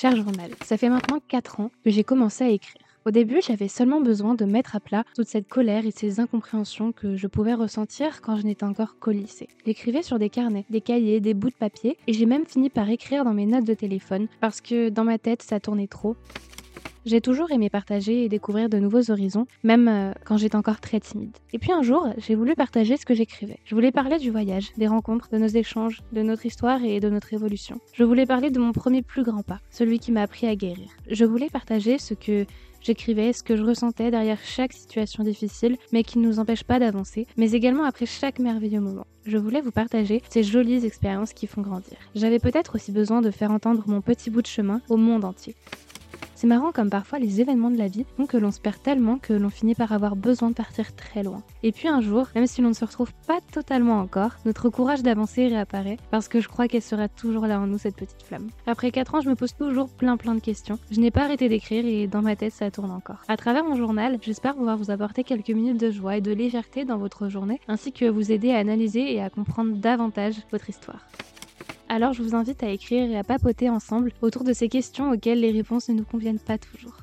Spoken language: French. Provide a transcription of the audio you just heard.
Cher journal, ça fait maintenant 4 ans que j'ai commencé à écrire. Au début, j'avais seulement besoin de mettre à plat toute cette colère et ces incompréhensions que je pouvais ressentir quand je n'étais encore qu'au lycée. J'écrivais sur des carnets, des cahiers, des bouts de papier, et j'ai même fini par écrire dans mes notes de téléphone parce que dans ma tête ça tournait trop. J'ai toujours aimé partager et découvrir de nouveaux horizons, même euh, quand j'étais encore très timide. Et puis un jour, j'ai voulu partager ce que j'écrivais. Je voulais parler du voyage, des rencontres, de nos échanges, de notre histoire et de notre évolution. Je voulais parler de mon premier plus grand pas, celui qui m'a appris à guérir. Je voulais partager ce que J'écrivais ce que je ressentais derrière chaque situation difficile, mais qui ne nous empêche pas d'avancer, mais également après chaque merveilleux moment. Je voulais vous partager ces jolies expériences qui font grandir. J'avais peut-être aussi besoin de faire entendre mon petit bout de chemin au monde entier. C'est marrant comme parfois les événements de la vie font que l'on se perd tellement que l'on finit par avoir besoin de partir très loin. Et puis un jour, même si l'on ne se retrouve pas totalement encore, notre courage d'avancer réapparaît parce que je crois qu'elle sera toujours là en nous cette petite flamme. Après 4 ans, je me pose toujours plein plein de questions. Je n'ai pas arrêté d'écrire et dans ma tête ça tourne encore. À travers mon journal, j'espère pouvoir vous apporter quelques minutes de joie et de légèreté dans votre journée ainsi que vous aider à analyser et à comprendre davantage votre histoire. Alors je vous invite à écrire et à papoter ensemble autour de ces questions auxquelles les réponses ne nous conviennent pas toujours.